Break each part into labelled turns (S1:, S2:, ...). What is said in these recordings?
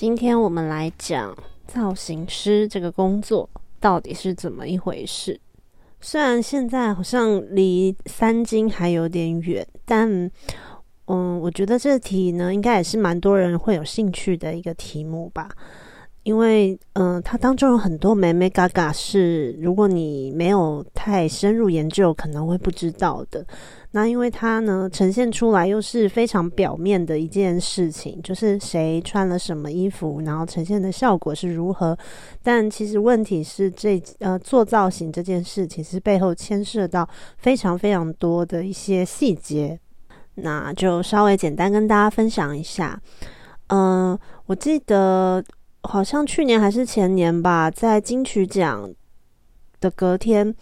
S1: 今天我们来讲造型师这个工作到底是怎么一回事。虽然现在好像离三金还有点远，但嗯，我觉得这题呢，应该也是蛮多人会有兴趣的一个题目吧。因为，嗯，它当中有很多美美嘎嘎是，如果你没有太深入研究，可能会不知道的。那因为它呢，呈现出来又是非常表面的一件事情，就是谁穿了什么衣服，然后呈现的效果是如何。但其实问题是，这呃做造型这件事，其实背后牵涉到非常非常多的一些细节。那就稍微简单跟大家分享一下。嗯，我记得。好像去年还是前年吧，在金曲奖的隔天，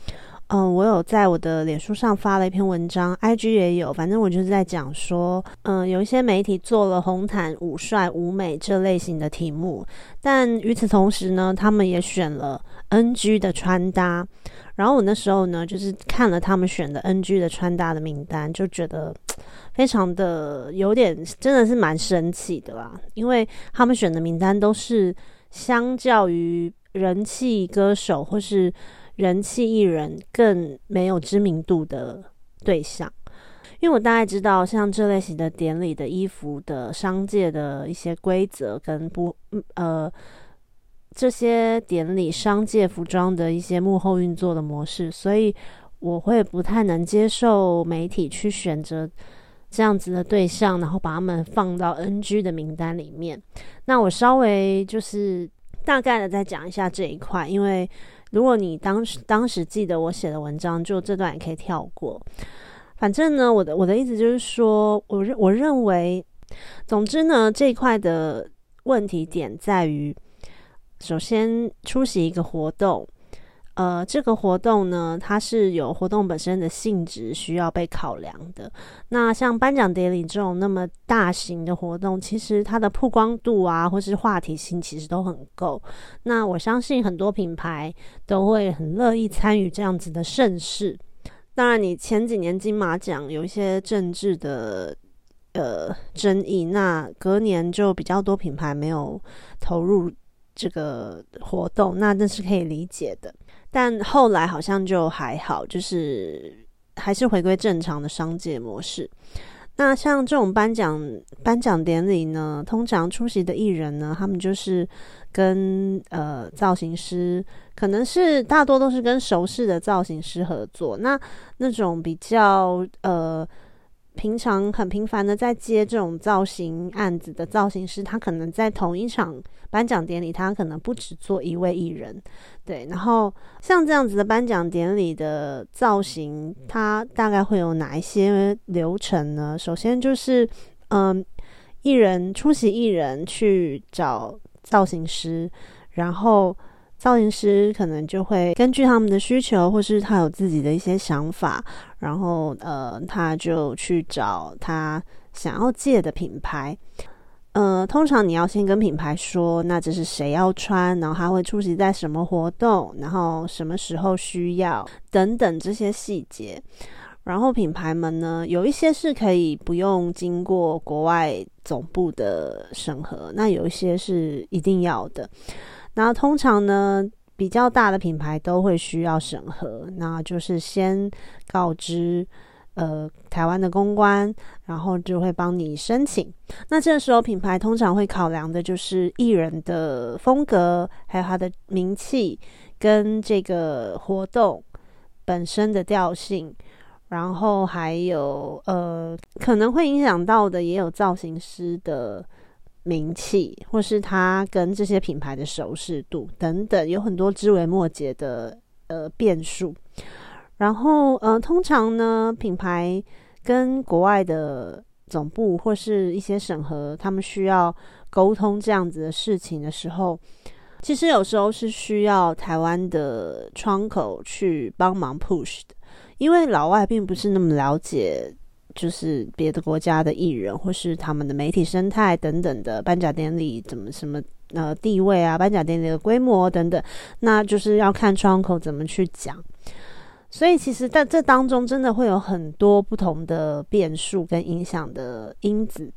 S1: 嗯，我有在我的脸书上发了一篇文章，IG 也有，反正我就是在讲说，嗯，有一些媒体做了红毯舞帅舞美这类型的题目，但与此同时呢，他们也选了 NG 的穿搭。然后我那时候呢，就是看了他们选的 NG 的穿搭的名单，就觉得非常的有点，真的是蛮神奇的啦。因为他们选的名单都是相较于人气歌手或是人气艺人更没有知名度的对象。因为我大概知道，像这类型的典礼的衣服的商界的一些规则跟不呃。这些典礼、商界服装的一些幕后运作的模式，所以我会不太能接受媒体去选择这样子的对象，然后把他们放到 NG 的名单里面。那我稍微就是大概的再讲一下这一块，因为如果你当时当时记得我写的文章，就这段也可以跳过。反正呢，我的我的意思就是说，我认我认为，总之呢，这一块的问题点在于。首先出席一个活动，呃，这个活动呢，它是有活动本身的性质需要被考量的。那像颁奖典礼这种那么大型的活动，其实它的曝光度啊，或是话题性，其实都很够。那我相信很多品牌都会很乐意参与这样子的盛事。当然，你前几年金马奖有一些政治的呃争议，那隔年就比较多品牌没有投入。这个活动，那那是可以理解的，但后来好像就还好，就是还是回归正常的商界模式。那像这种颁奖颁奖典礼呢，通常出席的艺人呢，他们就是跟呃造型师，可能是大多都是跟熟识的造型师合作。那那种比较呃。平常很频繁的在接这种造型案子的造型师，他可能在同一场颁奖典礼，他可能不止做一位艺人，对。然后像这样子的颁奖典礼的造型，它大概会有哪一些流程呢？首先就是，嗯，艺人出席，艺人去找造型师，然后。造型师可能就会根据他们的需求，或是他有自己的一些想法，然后呃，他就去找他想要借的品牌。呃，通常你要先跟品牌说，那这是谁要穿，然后他会出席在什么活动，然后什么时候需要等等这些细节。然后品牌们呢，有一些是可以不用经过国外总部的审核，那有一些是一定要的。那通常呢，比较大的品牌都会需要审核，那就是先告知呃台湾的公关，然后就会帮你申请。那这时候品牌通常会考量的就是艺人的风格，还有他的名气跟这个活动本身的调性，然后还有呃可能会影响到的也有造型师的。名气，或是他跟这些品牌的熟识度等等，有很多枝微末节的呃变数。然后呃，通常呢，品牌跟国外的总部或是一些审核，他们需要沟通这样子的事情的时候，其实有时候是需要台湾的窗口去帮忙 push 的，因为老外并不是那么了解。就是别的国家的艺人，或是他们的媒体生态等等的颁奖典礼怎么什么呃地位啊，颁奖典礼的规模等等，那就是要看窗口怎么去讲。所以其实在这当中真的会有很多不同的变数跟影响的因子。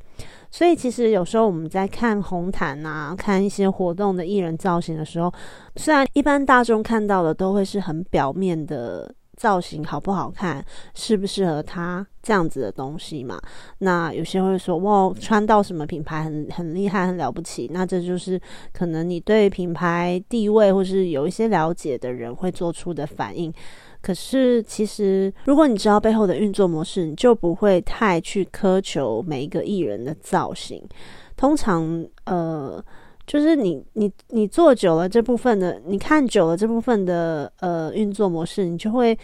S1: 所以其实有时候我们在看红毯啊，看一些活动的艺人造型的时候，虽然一般大众看到的都会是很表面的。造型好不好看，适不适合他这样子的东西嘛？那有些会说哇，穿到什么品牌很很厉害，很了不起。那这就是可能你对品牌地位或是有一些了解的人会做出的反应。可是其实如果你知道背后的运作模式，你就不会太去苛求每一个艺人的造型。通常呃。就是你你你做久了这部分的，你看久了这部分的呃运作模式，你就会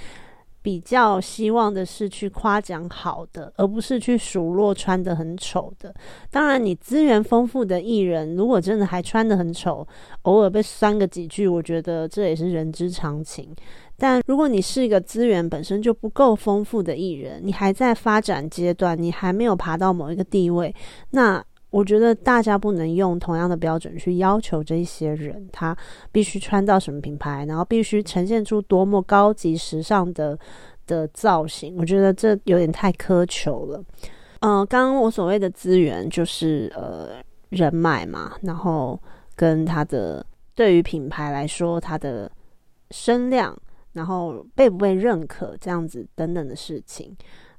S1: 比较希望的是去夸奖好的，而不是去数落穿的很丑的。当然，你资源丰富的艺人，如果真的还穿的很丑，偶尔被酸个几句，我觉得这也是人之常情。但如果你是一个资源本身就不够丰富的艺人，你还在发展阶段，你还没有爬到某一个地位，那。我觉得大家不能用同样的标准去要求这些人，他必须穿到什么品牌，然后必须呈现出多么高级时尚的的造型。我觉得这有点太苛求了。嗯，刚刚我所谓的资源就是呃人脉嘛，然后跟他的对于品牌来说，他的声量，然后被不被认可这样子等等的事情。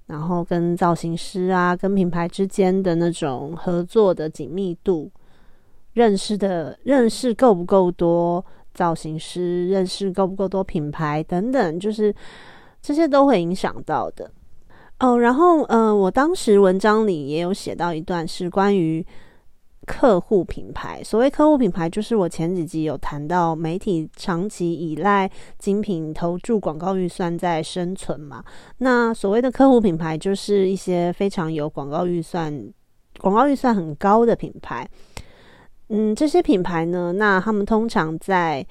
S1: 然后跟造型师啊，跟品牌之间的那种合作的紧密度，认识的认识够不够多，造型师认识够不够多品牌等等，就是这些都会影响到的。哦，然后呃，我当时文章里也有写到一段是关于。客户品牌，所谓客户品牌，就是我前几集有谈到，媒体长期依赖精品投注广告预算在生存嘛。那所谓的客户品牌，就是一些非常有广告预算、广告预算很高的品牌。嗯，这些品牌呢，那他们通常在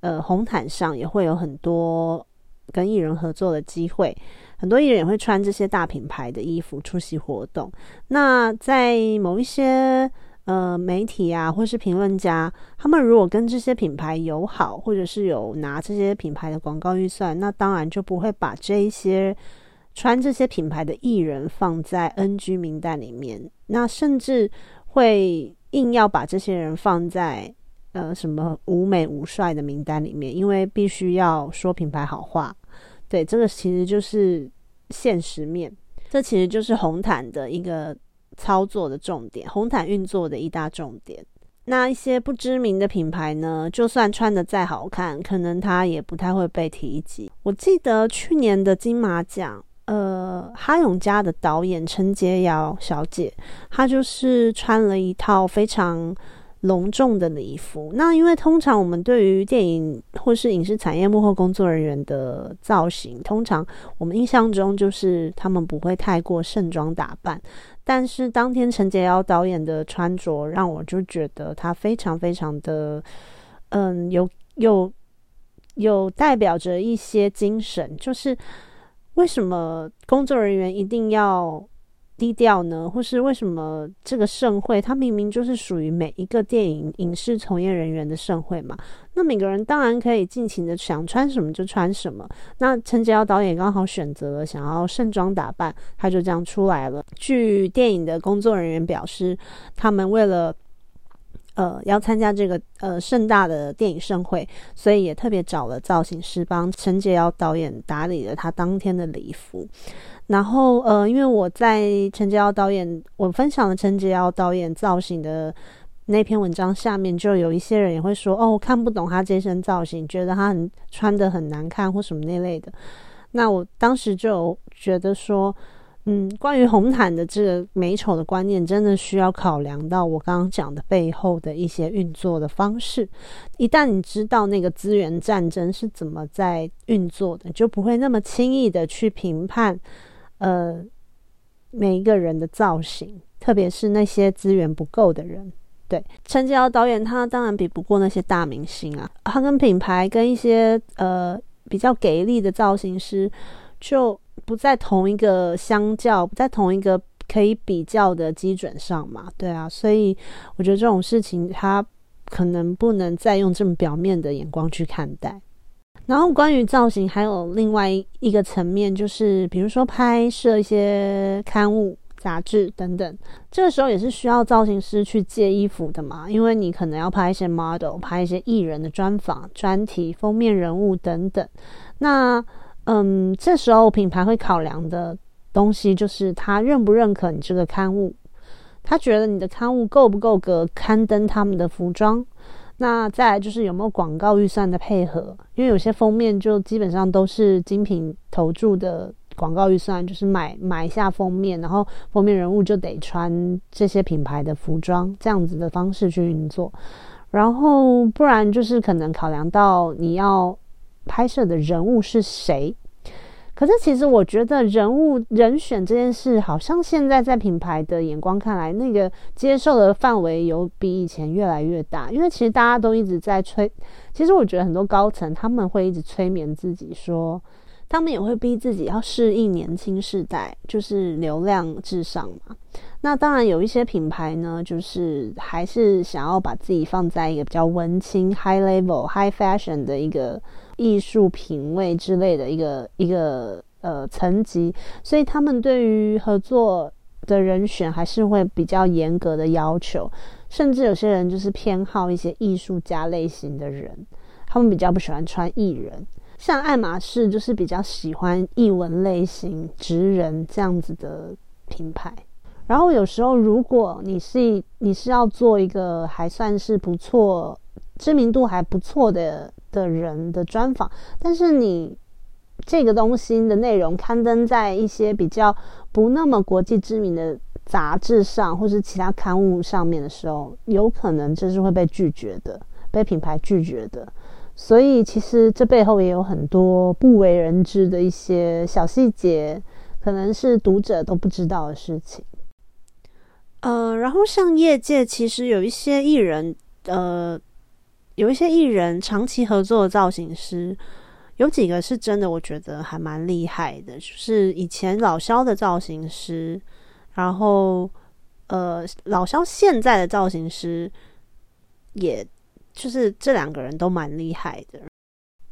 S1: 呃红毯上也会有很多跟艺人合作的机会，很多艺人也会穿这些大品牌的衣服出席活动。那在某一些呃，媒体啊，或是评论家，他们如果跟这些品牌友好，或者是有拿这些品牌的广告预算，那当然就不会把这一些穿这些品牌的艺人放在 NG 名单里面。那甚至会硬要把这些人放在呃什么无美无帅的名单里面，因为必须要说品牌好话。对，这个其实就是现实面，这其实就是红毯的一个。操作的重点，红毯运作的一大重点。那一些不知名的品牌呢，就算穿的再好看，可能它也不太会被提及。我记得去年的金马奖，呃，哈永家的导演陈洁瑶小姐，她就是穿了一套非常。隆重的礼服，那因为通常我们对于电影或是影视产业幕后工作人员的造型，通常我们印象中就是他们不会太过盛装打扮。但是当天陈杰瑶导演的穿着，让我就觉得他非常非常的，嗯，有有有代表着一些精神，就是为什么工作人员一定要。低调呢，或是为什么这个盛会，它明明就是属于每一个电影影视从业人员的盛会嘛？那每个人当然可以尽情的想穿什么就穿什么。那陈洁瑶导演刚好选择了想要盛装打扮，他就这样出来了。据电影的工作人员表示，他们为了呃要参加这个呃盛大的电影盛会，所以也特别找了造型师帮陈洁瑶导演打理了他当天的礼服。然后，呃，因为我在陈洁瑶导演，我分享了陈洁瑶导演造型的那篇文章下面，就有一些人也会说，哦，我看不懂他这身造型，觉得他很穿的很难看或什么那类的。那我当时就觉得说，嗯，关于红毯的这个美丑的观念，真的需要考量到我刚刚讲的背后的一些运作的方式。一旦你知道那个资源战争是怎么在运作的，就不会那么轻易的去评判。呃，每一个人的造型，特别是那些资源不够的人，对陈洁瑶导演，他当然比不过那些大明星啊。他跟品牌跟一些呃比较给力的造型师，就不在同一个相较，不在同一个可以比较的基准上嘛。对啊，所以我觉得这种事情，他可能不能再用这么表面的眼光去看待。然后关于造型，还有另外一个层面，就是比如说拍摄一些刊物、杂志等等，这个时候也是需要造型师去借衣服的嘛，因为你可能要拍一些 model、拍一些艺人的专访、专题、封面人物等等。那嗯，这时候品牌会考量的东西就是他认不认可你这个刊物，他觉得你的刊物够不够格刊登他们的服装。那再来就是有没有广告预算的配合，因为有些封面就基本上都是精品投注的广告预算，就是买买下封面，然后封面人物就得穿这些品牌的服装，这样子的方式去运作。然后不然就是可能考量到你要拍摄的人物是谁。可是，其实我觉得人物人选这件事，好像现在在品牌的眼光看来，那个接受的范围有比以前越来越大。因为其实大家都一直在催，其实我觉得很多高层他们会一直催眠自己，说他们也会逼自己要适应年轻世代，就是流量至上嘛。那当然有一些品牌呢，就是还是想要把自己放在一个比较文青、high level、high fashion 的一个。艺术品味之类的一个一个呃层级，所以他们对于合作的人选还是会比较严格的要求，甚至有些人就是偏好一些艺术家类型的人，他们比较不喜欢穿艺人，像爱马仕就是比较喜欢艺文类型、职人这样子的品牌。然后有时候如果你是你是要做一个还算是不错、知名度还不错的。的人的专访，但是你这个东西的内容刊登在一些比较不那么国际知名的杂志上，或是其他刊物上面的时候，有可能就是会被拒绝的，被品牌拒绝的。所以其实这背后也有很多不为人知的一些小细节，可能是读者都不知道的事情。呃，然后像业界其实有一些艺人，呃。有一些艺人长期合作的造型师，有几个是真的，我觉得还蛮厉害的。就是以前老肖的造型师，然后呃，老肖现在的造型师，也就是这两个人都蛮厉害的。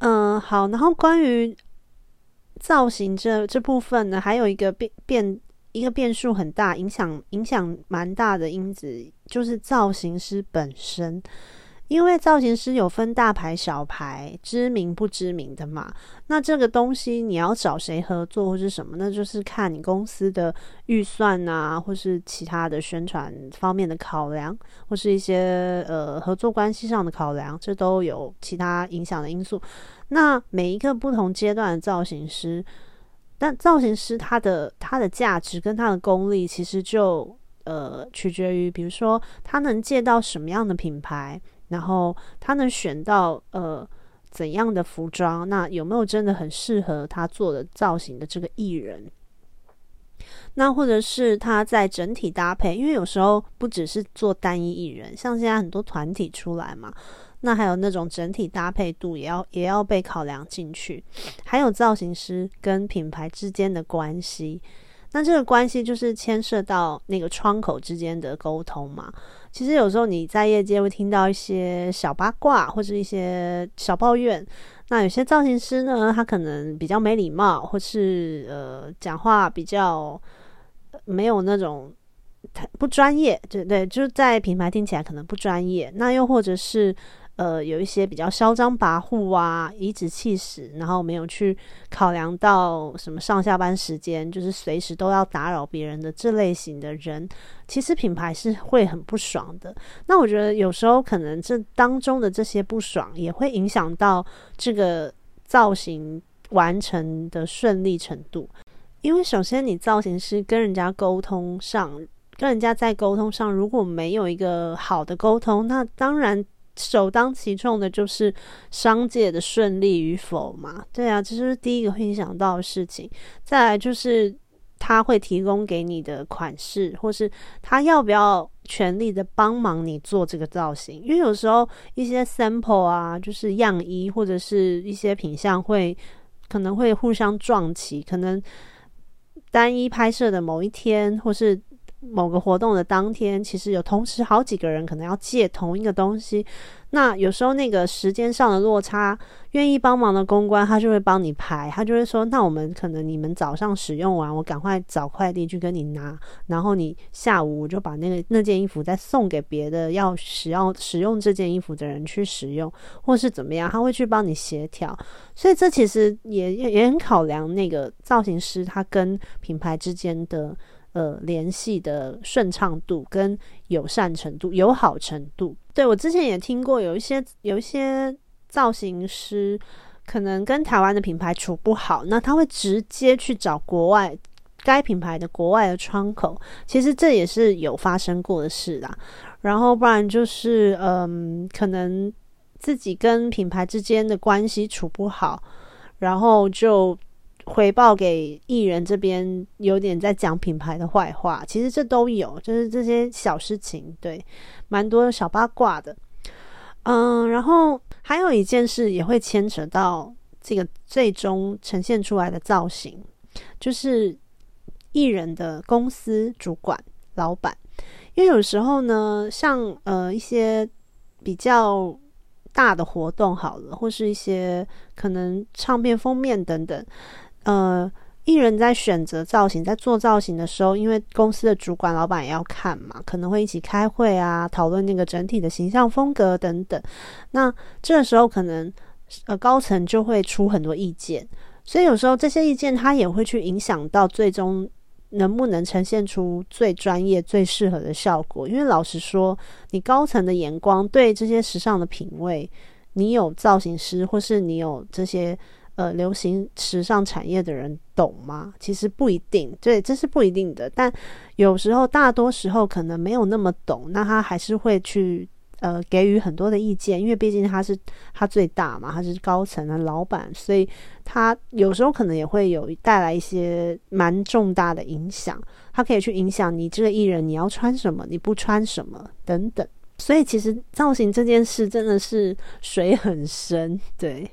S1: 嗯，好，然后关于造型这这部分呢，还有一个变变一个变数很大，影响影响蛮大的因子，就是造型师本身。因为造型师有分大牌、小牌、知名不知名的嘛，那这个东西你要找谁合作或是什么，那就是看你公司的预算啊，或是其他的宣传方面的考量，或是一些呃合作关系上的考量，这都有其他影响的因素。那每一个不同阶段的造型师，但造型师他的他的价值跟他的功力，其实就呃取决于，比如说他能借到什么样的品牌。然后他能选到呃怎样的服装？那有没有真的很适合他做的造型的这个艺人？那或者是他在整体搭配，因为有时候不只是做单一艺人，像现在很多团体出来嘛，那还有那种整体搭配度也要也要被考量进去，还有造型师跟品牌之间的关系。那这个关系就是牵涉到那个窗口之间的沟通嘛。其实有时候你在业界会听到一些小八卦或者一些小抱怨。那有些造型师呢，他可能比较没礼貌，或是呃讲话比较没有那种不专业，对对，就是在品牌听起来可能不专业。那又或者是。呃，有一些比较嚣张跋扈啊，颐指气使，然后没有去考量到什么上下班时间，就是随时都要打扰别人的这类型的人，其实品牌是会很不爽的。那我觉得有时候可能这当中的这些不爽，也会影响到这个造型完成的顺利程度。因为首先你造型师跟人家沟通上，跟人家在沟通上如果没有一个好的沟通，那当然。首当其冲的就是商界的顺利与否嘛？对啊，这是第一个会影响到的事情。再来就是他会提供给你的款式，或是他要不要全力的帮忙你做这个造型？因为有时候一些 sample 啊，就是样衣或者是一些品相会可能会互相撞齐，可能单一拍摄的某一天，或是某个活动的当天，其实有同时好几个人可能要借同一个东西。那有时候那个时间上的落差，愿意帮忙的公关他就会帮你排，他就会说：那我们可能你们早上使用完，我赶快找快递去跟你拿，然后你下午我就把那个那件衣服再送给别的要使要使用这件衣服的人去使用，或是怎么样，他会去帮你协调。所以这其实也也很考量那个造型师他跟品牌之间的。呃，联系的顺畅度跟友善程度、友好程度，对我之前也听过，有一些有一些造型师可能跟台湾的品牌处不好，那他会直接去找国外该品牌的国外的窗口，其实这也是有发生过的事啦。然后不然就是嗯，可能自己跟品牌之间的关系处不好，然后就。回报给艺人这边有点在讲品牌的坏话，其实这都有，就是这些小事情，对，蛮多小八卦的。嗯，然后还有一件事也会牵扯到这个最终呈现出来的造型，就是艺人的公司主管、老板，因为有时候呢，像呃一些比较大的活动好了，或是一些可能唱片封面等等。呃，艺人在选择造型，在做造型的时候，因为公司的主管、老板也要看嘛，可能会一起开会啊，讨论那个整体的形象风格等等。那这时候，可能呃高层就会出很多意见，所以有时候这些意见他也会去影响到最终能不能呈现出最专业、最适合的效果。因为老实说，你高层的眼光对这些时尚的品味，你有造型师，或是你有这些。呃，流行时尚产业的人懂吗？其实不一定，对，这是不一定的。但有时候，大多时候可能没有那么懂，那他还是会去呃给予很多的意见，因为毕竟他是他最大嘛，他是高层的老板，所以他有时候可能也会有带来一些蛮重大的影响。他可以去影响你这个艺人，你要穿什么，你不穿什么等等。所以其实造型这件事真的是水很深，对。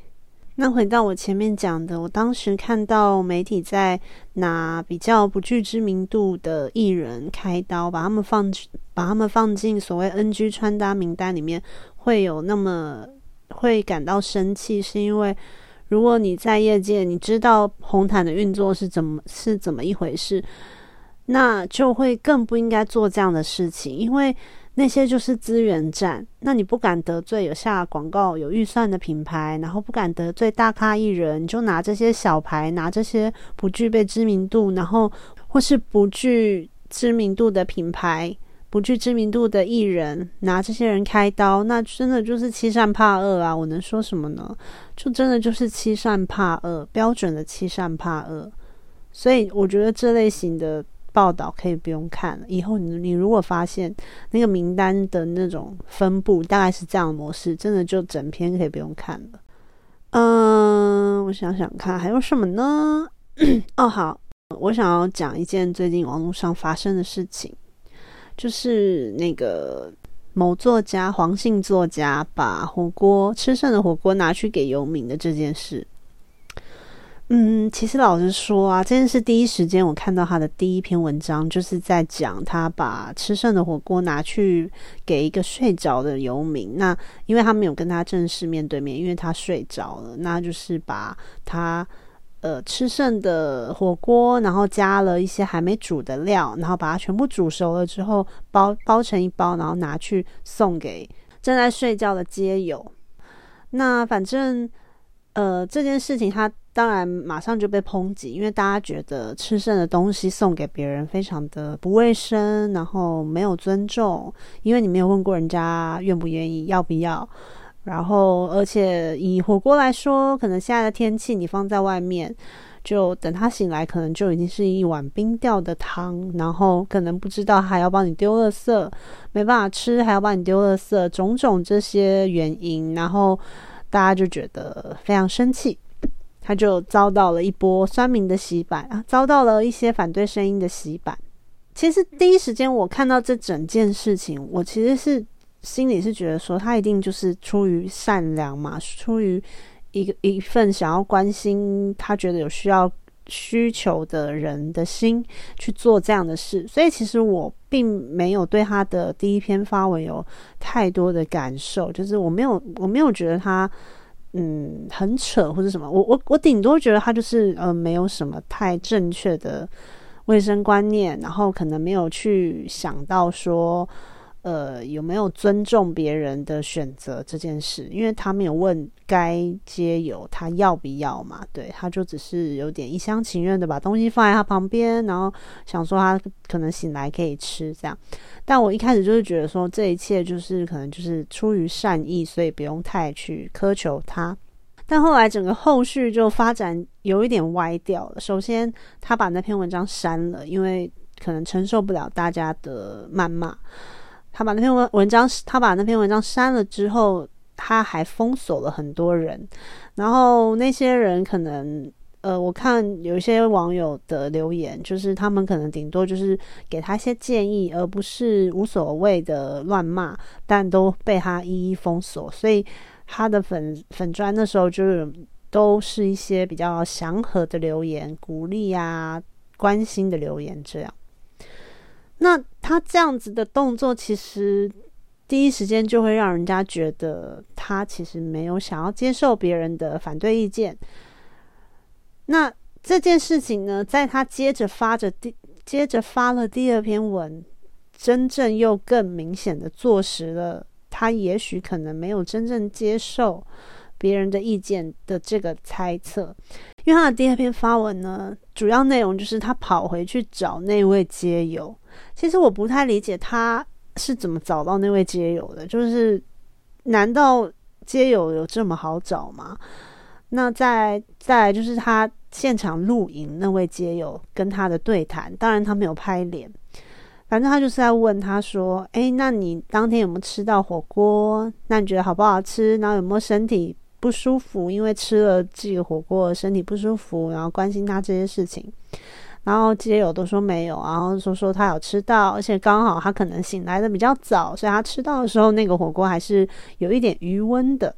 S1: 那回到我前面讲的，我当时看到媒体在拿比较不具知名度的艺人开刀，把他们放把他们放进所谓 NG 穿搭名单里面，会有那么会感到生气，是因为如果你在业界，你知道红毯的运作是怎么是怎么一回事，那就会更不应该做这样的事情，因为。那些就是资源战，那你不敢得罪有下广告有预算的品牌，然后不敢得罪大咖艺人，你就拿这些小牌，拿这些不具备知名度，然后或是不具知名度的品牌、不具知名度的艺人，拿这些人开刀，那真的就是欺善怕恶啊！我能说什么呢？就真的就是欺善怕恶，标准的欺善怕恶。所以我觉得这类型的。报道可以不用看了。以后你你如果发现那个名单的那种分布大概是这样的模式，真的就整篇可以不用看了。嗯，我想想看还有什么呢？哦，好，我想要讲一件最近网络上发生的事情，就是那个某作家黄姓作家把火锅吃剩的火锅拿去给游民的这件事。嗯，其实老实说啊，这件事第一时间我看到他的第一篇文章，就是在讲他把吃剩的火锅拿去给一个睡着的游民。那因为他没有跟他正式面对面，因为他睡着了，那就是把他呃吃剩的火锅，然后加了一些还没煮的料，然后把它全部煮熟了之后包包成一包，然后拿去送给正在睡觉的街友。那反正呃这件事情他。当然，马上就被抨击，因为大家觉得吃剩的东西送给别人非常的不卫生，然后没有尊重，因为你没有问过人家愿不愿意、要不要。然后，而且以火锅来说，可能现在的天气，你放在外面，就等他醒来，可能就已经是一碗冰掉的汤，然后可能不知道还要帮你丢垃圾，没办法吃，还要帮你丢垃圾，种种这些原因，然后大家就觉得非常生气。他就遭到了一波酸民的洗版啊，遭到了一些反对声音的洗版。其实第一时间我看到这整件事情，我其实是心里是觉得说，他一定就是出于善良嘛，出于一个一份想要关心他觉得有需要需求的人的心去做这样的事。所以其实我并没有对他的第一篇发文有太多的感受，就是我没有我没有觉得他嗯很扯或者什么，我我我顶多觉得他就是呃没有什么太正确的卫生观念，然后可能没有去想到说。呃，有没有尊重别人的选择这件事？因为他没有问该接友他要不要嘛，对，他就只是有点一厢情愿的把东西放在他旁边，然后想说他可能醒来可以吃这样。但我一开始就是觉得说这一切就是可能就是出于善意，所以不用太去苛求他。但后来整个后续就发展有一点歪掉了。首先，他把那篇文章删了，因为可能承受不了大家的谩骂。他把那篇文文章，他把那篇文章删了之后，他还封锁了很多人。然后那些人可能，呃，我看有一些网友的留言，就是他们可能顶多就是给他一些建议，而不是无所谓的乱骂，但都被他一一封锁。所以他的粉粉砖那时候就是都是一些比较祥和的留言，鼓励啊、关心的留言这样。那他这样子的动作，其实第一时间就会让人家觉得他其实没有想要接受别人的反对意见。那这件事情呢，在他接着发着第接着发了第二篇文，真正又更明显的坐实了他也许可能没有真正接受别人的意见的这个猜测。因为他的第二篇发文呢，主要内容就是他跑回去找那位街友。其实我不太理解他是怎么找到那位街友的，就是难道街友有这么好找吗？那再再就是他现场录影那位街友跟他的对谈，当然他没有拍脸，反正他就是在问他说：“哎，那你当天有没有吃到火锅？那你觉得好不好吃？然后有没有身体不舒服？因为吃了这个火锅身体不舒服，然后关心他这些事情。”然后街友都说没有，然后说说他有吃到，而且刚好他可能醒来的比较早，所以他吃到的时候那个火锅还是有一点余温的。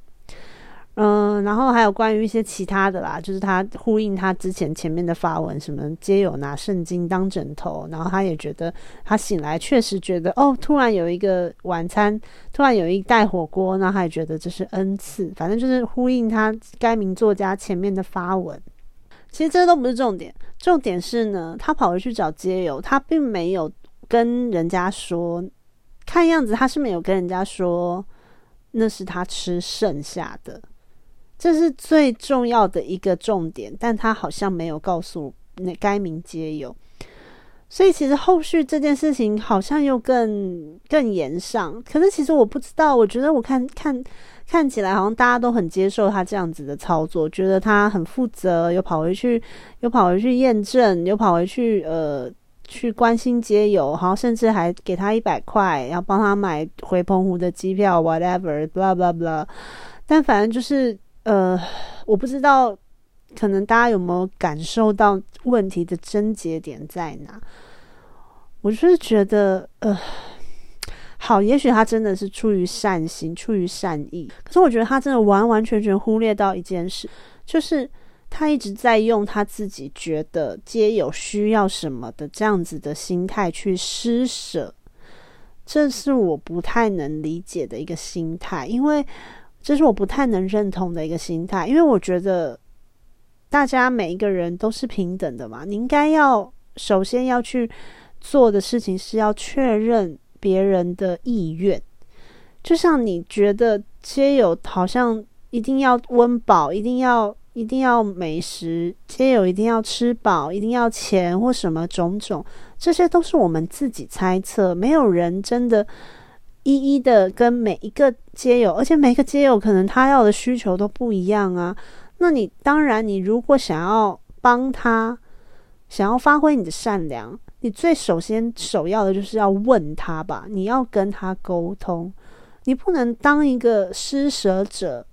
S1: 嗯，然后还有关于一些其他的啦，就是他呼应他之前前面的发文，什么街友拿圣经当枕头，然后他也觉得他醒来确实觉得哦，突然有一个晚餐，突然有一袋火锅，那他也觉得这是恩赐，反正就是呼应他该名作家前面的发文。其实这都不是重点，重点是呢，他跑回去找街友，他并没有跟人家说，看样子他是没有跟人家说那是他吃剩下的，这是最重要的一个重点，但他好像没有告诉那该名街友。所以其实后续这件事情好像又更更严上，可是其实我不知道，我觉得我看看看起来好像大家都很接受他这样子的操作，觉得他很负责，又跑回去又跑回去验证，又跑回去呃去关心街友，好像甚至还给他一百块，要帮他买回澎湖的机票，whatever，blah blah blah。但反正就是呃，我不知道。可能大家有没有感受到问题的症结点在哪？我就是觉得，呃，好，也许他真的是出于善心、出于善意，可是我觉得他真的完完全全忽略到一件事，就是他一直在用他自己觉得皆有需要什么的这样子的心态去施舍，这是我不太能理解的一个心态，因为这是我不太能认同的一个心态，因为我觉得。大家每一个人都是平等的嘛？你应该要首先要去做的事情是要确认别人的意愿。就像你觉得皆有好像一定要温饱，一定要一定要美食，皆有一定要吃饱，一定要钱或什么种种，这些都是我们自己猜测，没有人真的一一的跟每一个皆有，而且每个皆有可能他要的需求都不一样啊。那你当然，你如果想要帮他，想要发挥你的善良，你最首先首要的就是要问他吧，你要跟他沟通，你不能当一个施舍者，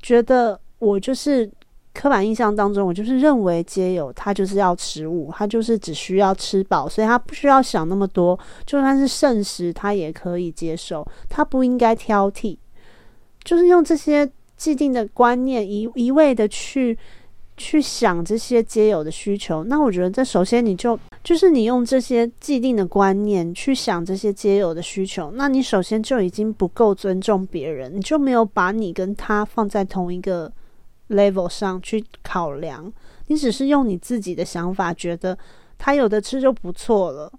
S1: 觉得我就是刻板印象当中，我就是认为皆有他就是要食物，他就是只需要吃饱，所以他不需要想那么多，就算是剩食他也可以接受，他不应该挑剔，就是用这些。既定的观念一一味的去去想这些皆有的需求，那我觉得这首先你就就是你用这些既定的观念去想这些皆有的需求，那你首先就已经不够尊重别人，你就没有把你跟他放在同一个 level 上去考量，你只是用你自己的想法觉得他有的吃就不错了，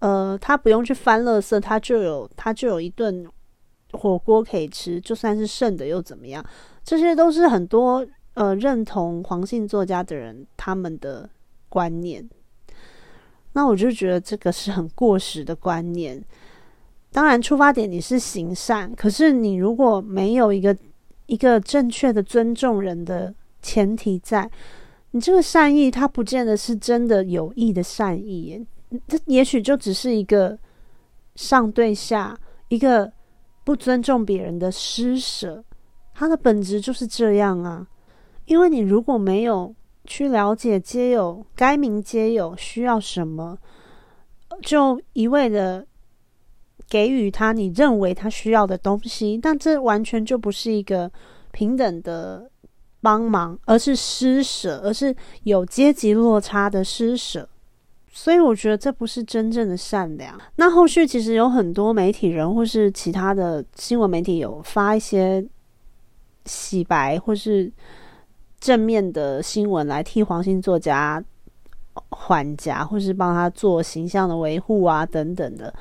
S1: 呃，他不用去翻垃圾，他就有他就有一顿火锅可以吃，就算是剩的又怎么样？这些都是很多。呃，认同黄姓作家的人他们的观念，那我就觉得这个是很过时的观念。当然，出发点你是行善，可是你如果没有一个一个正确的尊重人的前提，在你这个善意，它不见得是真的有意的善意，这也许就只是一个上对下，一个不尊重别人的施舍，它的本质就是这样啊。因为你如果没有去了解街友该名街友需要什么，就一味的给予他你认为他需要的东西，那这完全就不是一个平等的帮忙，而是施舍，而是有阶级落差的施舍。所以我觉得这不是真正的善良。那后续其实有很多媒体人或是其他的新闻媒体有发一些洗白或是。正面的新闻来替黄姓作家缓颊，或是帮他做形象的维护啊，等等的。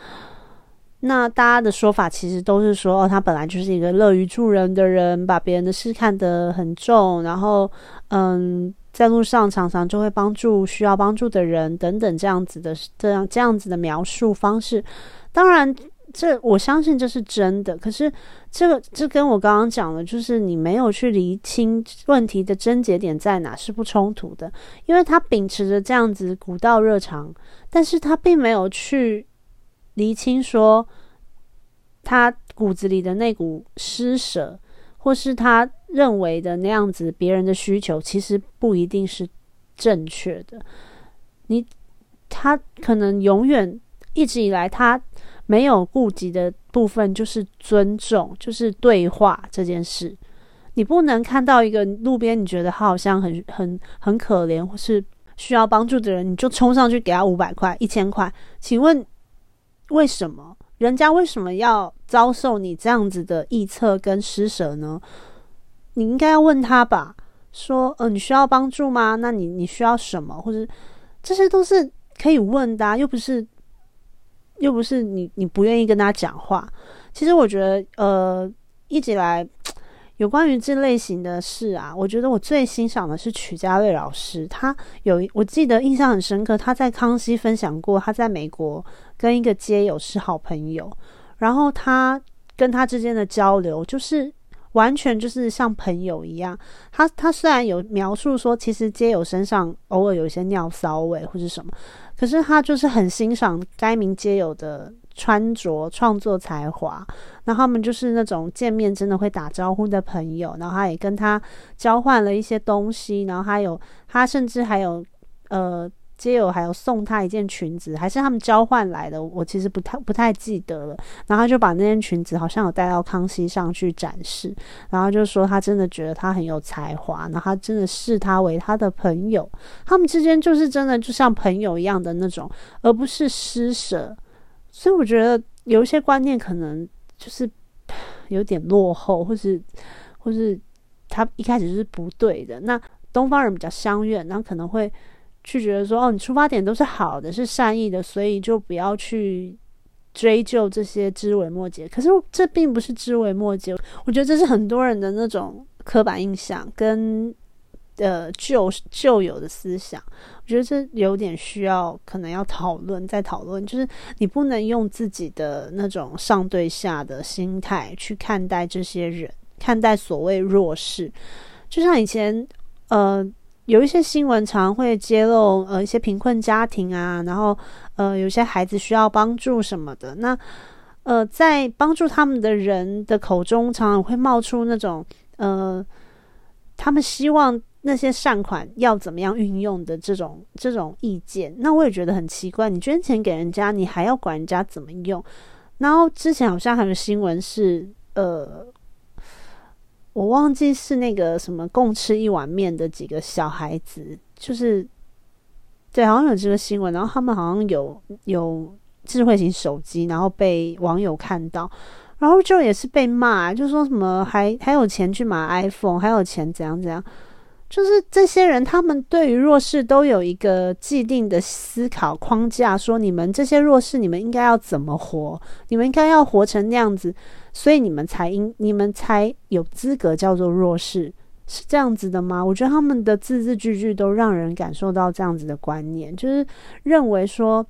S1: 那大家的说法其实都是说，哦，他本来就是一个乐于助人的人，把别人的事看得很重，然后，嗯，在路上常常就会帮助需要帮助的人，等等这样子的这样这样子的描述方式。当然。这我相信这是真的，可是这个这跟我刚刚讲的，就是你没有去厘清问题的症结点在哪是不冲突的，因为他秉持着这样子古道热肠，但是他并没有去厘清说他骨子里的那股施舍，或是他认为的那样子别人的需求，其实不一定是正确的。你他可能永远一直以来他。没有顾及的部分就是尊重，就是对话这件事。你不能看到一个路边，你觉得他好像很很很可怜，或是需要帮助的人，你就冲上去给他五百块、一千块。请问为什么人家为什么要遭受你这样子的臆测跟施舍呢？你应该要问他吧，说呃你需要帮助吗？那你你需要什么？或者这些都是可以问的啊，又不是。又不是你，你不愿意跟他讲话。其实我觉得，呃，一直以来 有关于这类型的事啊，我觉得我最欣赏的是曲家瑞老师。他有，我记得印象很深刻，他在康熙分享过，他在美国跟一个街友是好朋友，然后他跟他之间的交流就是完全就是像朋友一样。他他虽然有描述说，其实街友身上偶尔有一些尿骚味或者什么。可是他就是很欣赏该名皆有的穿着、创作才华，那他们就是那种见面真的会打招呼的朋友，然后他也跟他交换了一些东西，然后他有他甚至还有呃。街友还有送他一件裙子，还是他们交换来的，我其实不太不太记得了。然后他就把那件裙子好像有带到康熙上去展示，然后就说他真的觉得他很有才华，然后他真的视他为他的朋友，他们之间就是真的就像朋友一样的那种，而不是施舍。所以我觉得有一些观念可能就是有点落后，或是或是他一开始是不对的。那东方人比较相怨，然后可能会。去觉得说哦，你出发点都是好的，是善意的，所以就不要去追究这些枝微末节。可是这并不是枝微末节，我觉得这是很多人的那种刻板印象跟呃旧旧有的思想。我觉得这有点需要可能要讨论再讨论，就是你不能用自己的那种上对下的心态去看待这些人，看待所谓弱势。就像以前呃。有一些新闻常会揭露，呃，一些贫困家庭啊，然后，呃，有些孩子需要帮助什么的。那，呃，在帮助他们的人的口中，常常会冒出那种，呃，他们希望那些善款要怎么样运用的这种这种意见。那我也觉得很奇怪，你捐钱给人家，你还要管人家怎么用？然后之前好像还有新闻是，呃。我忘记是那个什么共吃一碗面的几个小孩子，就是对，好像有这个新闻，然后他们好像有有智慧型手机，然后被网友看到。然后就也是被骂，就说什么还还有钱去买 iPhone，还有钱怎样怎样，就是这些人他们对于弱势都有一个既定的思考框架，说你们这些弱势你们应该要怎么活，你们应该要活成那样子，所以你们才应你们才有资格叫做弱势，是这样子的吗？我觉得他们的字字句句都让人感受到这样子的观念，就是认为说。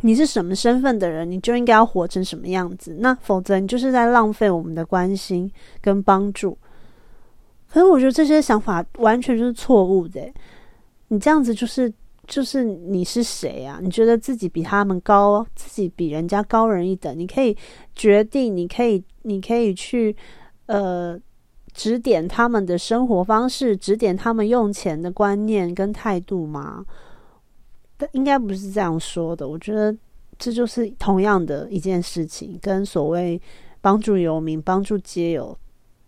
S1: 你是什么身份的人，你就应该要活成什么样子。那否则你就是在浪费我们的关心跟帮助。可是我觉得这些想法完全就是错误的。你这样子就是就是你是谁啊？你觉得自己比他们高，自己比人家高人一等？你可以决定，你可以你可以去呃指点他们的生活方式，指点他们用钱的观念跟态度吗？但应该不是这样说的。我觉得这就是同样的一件事情，跟所谓帮助游民、帮助街友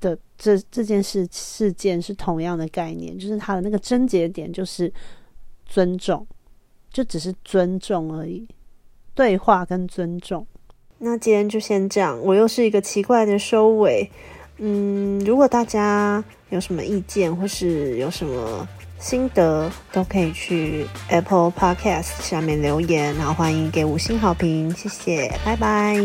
S1: 的这这件事事件是同样的概念。就是它的那个症结点就是尊重，就只是尊重而已，对话跟尊重。那今天就先这样，我又是一个奇怪的收尾。嗯，如果大家有什么意见，或是有什么。心得都可以去 Apple Podcast 下面留言，然后欢迎给五星好评，谢谢，拜拜。